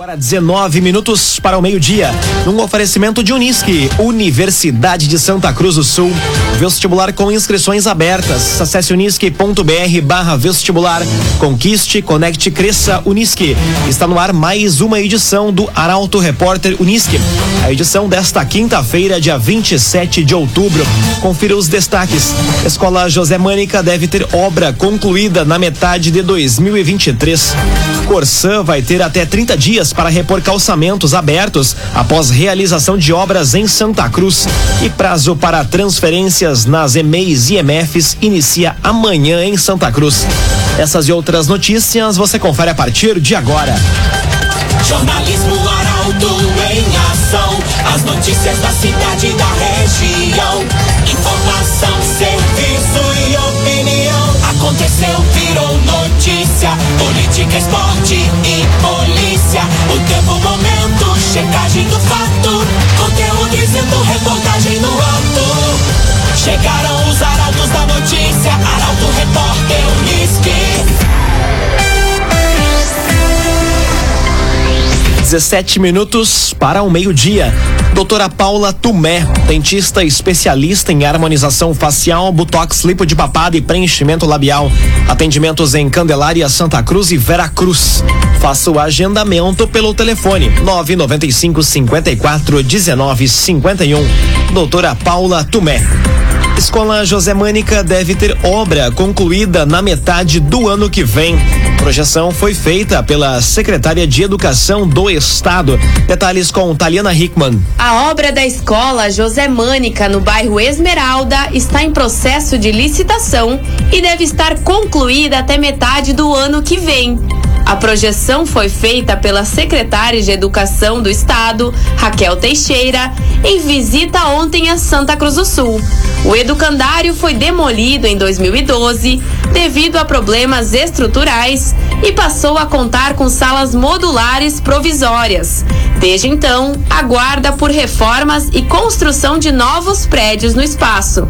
Agora 19 minutos para o meio-dia. Num oferecimento de Unisque, Universidade de Santa Cruz do Sul. Vestibular com inscrições abertas. Acesse unisque.br barra vestibular. Conquiste, conecte, cresça, Unisque. Está no ar mais uma edição do Arauto Repórter Unisque. A edição desta quinta-feira, dia 27 de outubro. Confira os destaques. Escola José Mânica deve ter obra concluída na metade de 2023. Corsã vai ter até 30 dias para repor calçamentos abertos após realização de obras em Santa Cruz. E prazo para transferências nas EMEIs e EMFs inicia amanhã em Santa Cruz. Essas e outras notícias você confere a partir de agora. Jornalismo Arauto em ação. As notícias da cidade da região. Informação, serviço e opinião. Aconteceu, virou notícia. Política, esporte e polícia. O tempo, momento, checagem do fato. Conteúdo 17 minutos para o meio-dia. Doutora Paula Tumé, dentista especialista em harmonização facial, botox, lipo de papada e preenchimento labial. Atendimentos em Candelária, Santa Cruz e Vera Cruz. Faça o agendamento pelo telefone 995 54 19 51. Doutora Paula Tumé. Escola José Mânica deve ter obra concluída na metade do ano que vem. Projeção foi feita pela secretária de Educação do Estado. Detalhes com Taliana Hickman. A obra da escola José Mânica, no bairro Esmeralda, está em processo de licitação e deve estar concluída até metade do ano que vem. A projeção foi feita pela secretária de Educação do Estado, Raquel Teixeira, em visita ontem a Santa Cruz do Sul. O educandário foi demolido em 2012 devido a problemas estruturais e passou a contar com salas modulares provisórias. Desde então, aguarda por reformas e construção de novos prédios no espaço.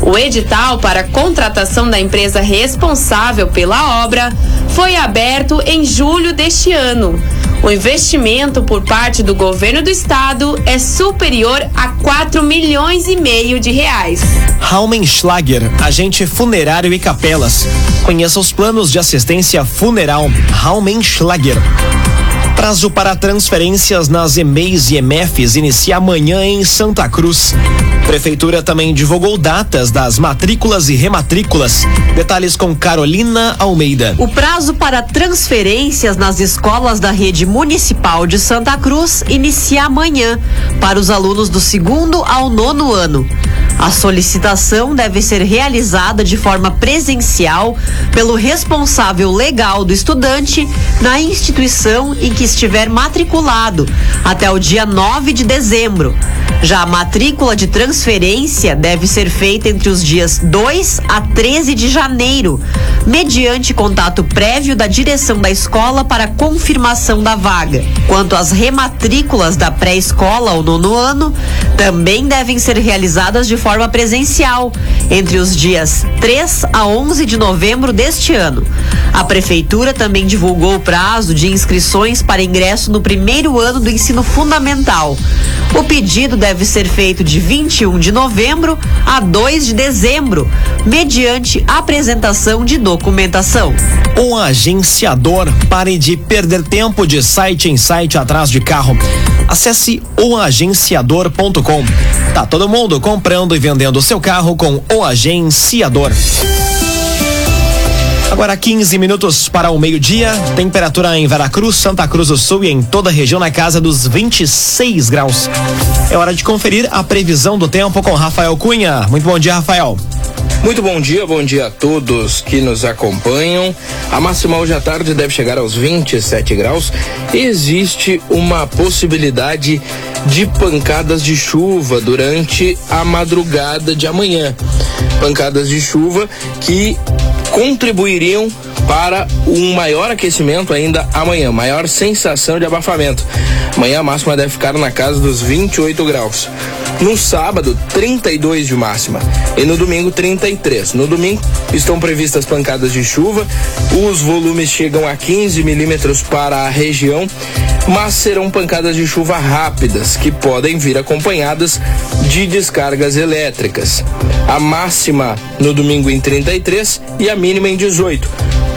O edital para contratação da empresa responsável pela obra foi aberto em julho deste ano. O investimento por parte do governo do estado é superior a 4 milhões e meio de reais. Raumenschlager, agente funerário e capelas. Conheça os planos de assistência funeral Raumenschlager. Prazo para transferências nas EMEIs e EMFs inicia amanhã em Santa Cruz. Prefeitura também divulgou datas das matrículas e rematrículas. Detalhes com Carolina Almeida. O prazo para transferências nas escolas da rede municipal de Santa Cruz inicia amanhã para os alunos do segundo ao nono ano. A solicitação deve ser realizada de forma presencial pelo responsável legal do estudante na instituição em que estiver matriculado até o dia 9 de dezembro. Já a matrícula de transferência deve ser feita entre os dias 2 a 13 de janeiro, mediante contato prévio da direção da escola para confirmação da vaga. Quanto às rematrículas da pré-escola ao nono ano, também devem ser realizadas de forma presencial, entre os dias 3 a 11 de novembro deste ano. A Prefeitura também divulgou o prazo de inscrições para ingresso no primeiro ano do ensino fundamental. O pedido deve ser feito de 21 de novembro a 2 de dezembro, mediante apresentação de documentação. Um agenciador, pare de perder tempo de site em site atrás de carro. Acesse oagenciador.com. Tá todo mundo comprando e vendendo seu carro com o agenciador. Agora 15 minutos para o meio-dia. Temperatura em Veracruz, Santa Cruz do Sul e em toda a região na casa dos 26 graus. É hora de conferir a previsão do tempo com Rafael Cunha. Muito bom dia, Rafael. Muito bom dia, bom dia a todos que nos acompanham. A máxima hoje à tarde deve chegar aos 27 graus. Existe uma possibilidade de pancadas de chuva durante a madrugada de amanhã. Pancadas de chuva que contribuiriam para um maior aquecimento ainda amanhã, maior sensação de abafamento. Amanhã a máxima deve ficar na casa dos 28 graus. No sábado, 32 de máxima. E no domingo, 33. No domingo, estão previstas pancadas de chuva. Os volumes chegam a 15 milímetros para a região, mas serão pancadas de chuva rápidas, que podem vir acompanhadas de descargas elétricas. A máxima no domingo em 33 e a mínima em 18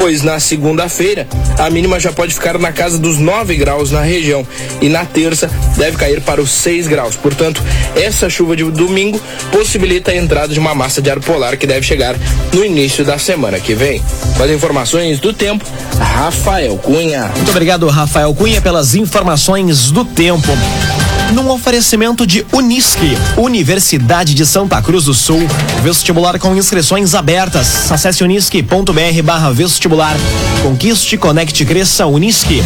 pois na segunda-feira a mínima já pode ficar na casa dos 9 graus na região e na terça deve cair para os 6 graus. Portanto, essa chuva de domingo possibilita a entrada de uma massa de ar polar que deve chegar no início da semana que vem. Com as informações do tempo, Rafael Cunha. Muito obrigado, Rafael Cunha, pelas informações do tempo num oferecimento de Unisque, Universidade de Santa Cruz do Sul. Vestibular com inscrições abertas. Acesse unisque.br barra vestibular. Conquiste, conecte, cresça, Unisque.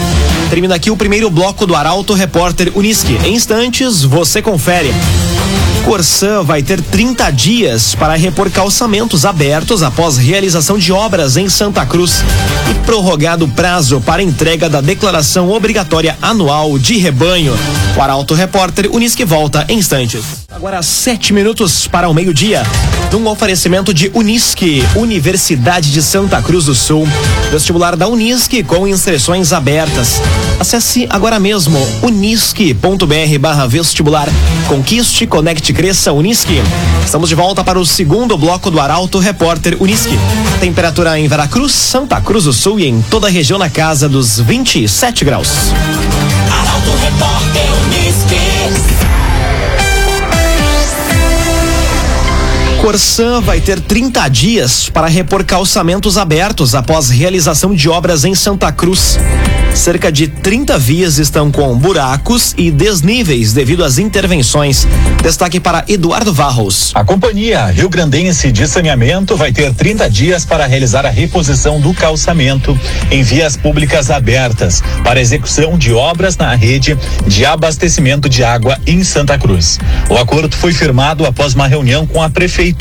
Termina aqui o primeiro bloco do Arauto Repórter Unisque. Em instantes, você confere. Corsã vai ter 30 dias para repor calçamentos abertos após realização de obras em Santa Cruz e prorrogado o prazo para entrega da declaração obrigatória anual de rebanho. O Arauto Repórter Unisque volta em instantes. Agora sete minutos para o meio-dia. Num oferecimento de Unisque, Universidade de Santa Cruz do Sul. Vestibular da Unisque com inscrições abertas. Acesse agora mesmo unisque.br barra vestibular. Conquiste, conecte, cresça, Unisque. Estamos de volta para o segundo bloco do Arauto Repórter Unisque. Temperatura em Veracruz, Santa Cruz do Sul e em toda a região na casa dos 27 graus. Arauto Repórter Unisque. Corsan vai ter 30 dias para repor calçamentos abertos após realização de obras em Santa Cruz. Cerca de 30 vias estão com buracos e desníveis devido às intervenções. Destaque para Eduardo Varros. A companhia Rio Grandense de Saneamento vai ter 30 dias para realizar a reposição do calçamento em vias públicas abertas para execução de obras na rede de abastecimento de água em Santa Cruz. O acordo foi firmado após uma reunião com a prefeitura,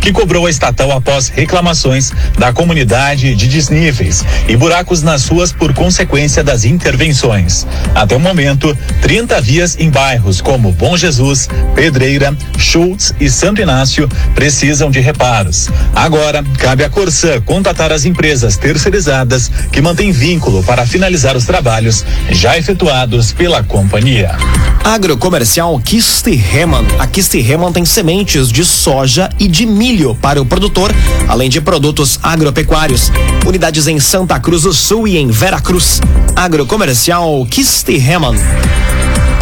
que cobrou a estatal após reclamações da comunidade de desníveis e buracos nas ruas por consequência das intervenções. Até o momento, 30 vias em bairros como Bom Jesus, Pedreira, Schultz e Santo Inácio precisam de reparos. Agora, cabe à Corsã contatar as empresas terceirizadas que mantêm vínculo para finalizar os trabalhos já efetuados pela companhia. Agrocomercial Kiste Heman. A Kiste Heman tem sementes de soja e de milho para o produtor, além de produtos agropecuários. Unidades em Santa Cruz do Sul e em Veracruz. Agrocomercial Kiste Heman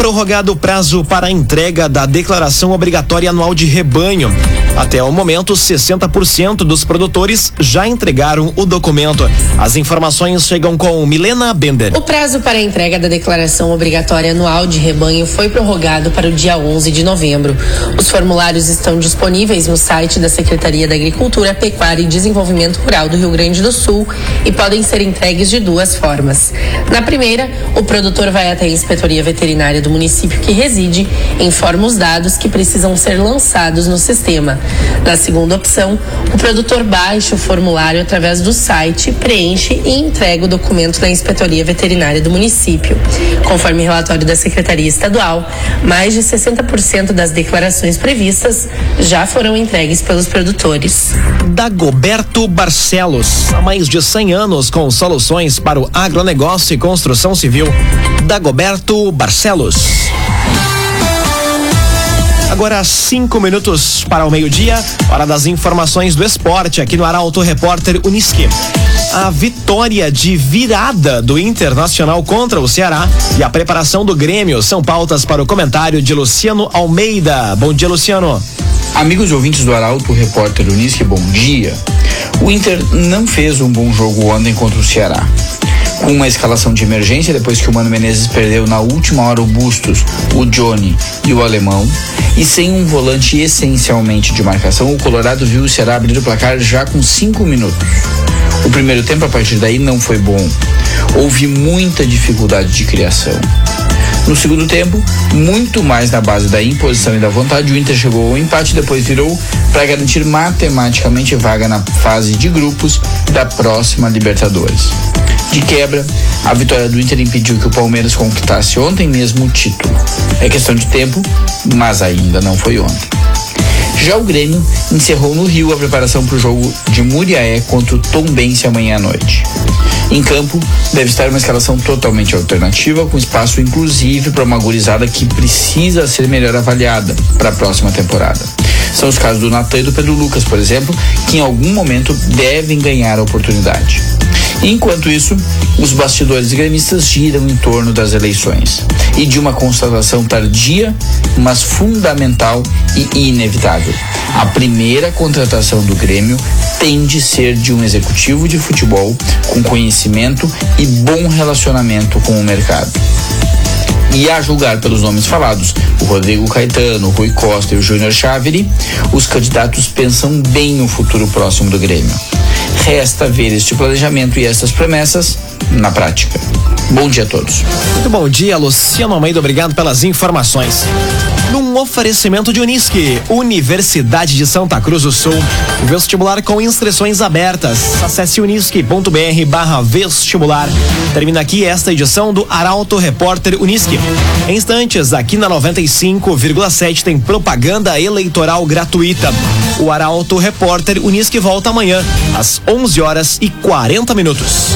prorrogado o prazo para a entrega da declaração obrigatória anual de rebanho. Até o momento, 60% dos produtores já entregaram o documento. As informações chegam com Milena Bender. O prazo para a entrega da declaração obrigatória anual de rebanho foi prorrogado para o dia 11 de novembro. Os formulários estão disponíveis no site da Secretaria da Agricultura, Pecuária e Desenvolvimento Rural do Rio Grande do Sul e podem ser entregues de duas formas. Na primeira, o produtor vai até a inspetoria veterinária do município que reside, informa os dados que precisam ser lançados no sistema. Na segunda opção, o produtor baixa o formulário através do site, preenche e entrega o documento na inspetoria veterinária do município. Conforme relatório da Secretaria Estadual, mais de 60% das declarações previstas já foram entregues pelos produtores. Dagoberto Barcelos, há mais de 100 anos com soluções para o agronegócio e construção civil. Dagoberto Barcelos. Agora cinco minutos para o meio-dia, hora das informações do esporte aqui no Arauto Repórter Unisque. A vitória de virada do Internacional contra o Ceará e a preparação do Grêmio são pautas para o comentário de Luciano Almeida. Bom dia, Luciano. Amigos ouvintes do Arauto Repórter Unisque, bom dia. O Inter não fez um bom jogo ontem contra o Ceará com uma escalação de emergência depois que o Mano Menezes perdeu na última hora o Bustos, o Johnny e o Alemão. E sem um volante essencialmente de marcação, o Colorado viu o Ceará abrir o placar já com cinco minutos. O primeiro tempo a partir daí não foi bom. Houve muita dificuldade de criação. No segundo tempo, muito mais na base da imposição e da vontade, o Inter chegou ao empate, depois virou para garantir matematicamente vaga na fase de grupos da próxima Libertadores. De quebra, a vitória do Inter impediu que o Palmeiras conquistasse ontem mesmo o título. É questão de tempo, mas ainda não foi ontem. Já o Grêmio encerrou no Rio a preparação para o jogo de Muriaé contra o Tombense amanhã à noite. Em campo, deve estar uma escalação totalmente alternativa, com espaço inclusive para uma gurizada que precisa ser melhor avaliada para a próxima temporada. São os casos do Natan e do Pedro Lucas, por exemplo, que em algum momento devem ganhar a oportunidade. Enquanto isso, os bastidores gremistas giram em torno das eleições e de uma constatação tardia, mas fundamental e inevitável. A primeira contratação do Grêmio tem de ser de um executivo de futebol com conhecimento e bom relacionamento com o mercado. E a julgar pelos nomes falados, o Rodrigo Caetano, o Rui Costa e o Júnior Chaveri, os candidatos pensam bem no futuro próximo do Grêmio. Resta ver este planejamento e essas promessas na prática. Bom dia a todos. Muito bom dia, Luciano Almeida. Obrigado pelas informações. Num oferecimento de Unisque, Universidade de Santa Cruz do Sul. Vestibular com inscrições abertas. Acesse unisque.br barra vestibular. Termina aqui esta edição do Arauto Repórter Unisque. Em instantes, aqui na 95,7 tem propaganda eleitoral gratuita. O Arauto Repórter Unisque volta amanhã, às 11 horas e 40 minutos.